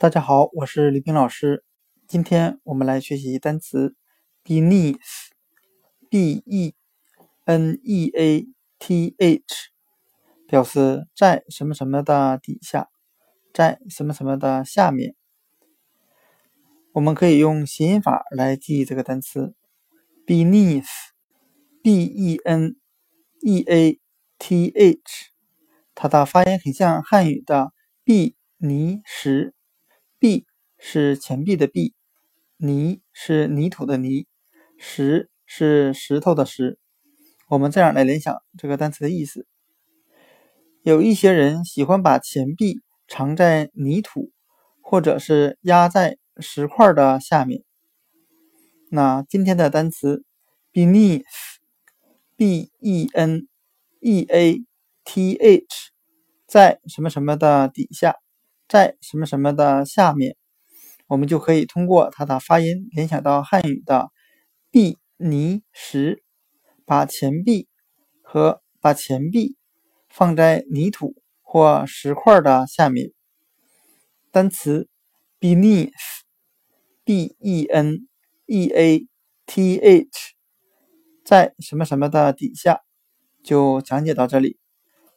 大家好，我是李冰老师。今天我们来学习单词 beneath，b e n e a t h，表示在什么什么的底下，在什么什么的下面。我们可以用谐音法来记忆这个单词 beneath，b e n e a t h，它的发音很像汉语的“碧泥石”。币是钱币的币，泥是泥土的泥，石是石头的石。我们这样来联想这个单词的意思：有一些人喜欢把钱币藏在泥土，或者是压在石块的下面。那今天的单词 beneath，b e n e a t h，在什么什么的底下。在什么什么的下面，我们就可以通过它的发音联想到汉语的“币泥石”，把钱币和把钱币放在泥土或石块的下面。单词 beneath，b e n e a t h，在什么什么的底下，就讲解到这里。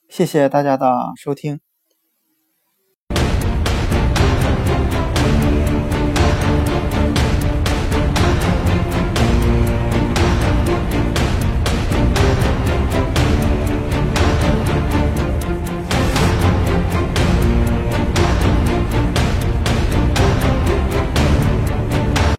谢谢大家的收听。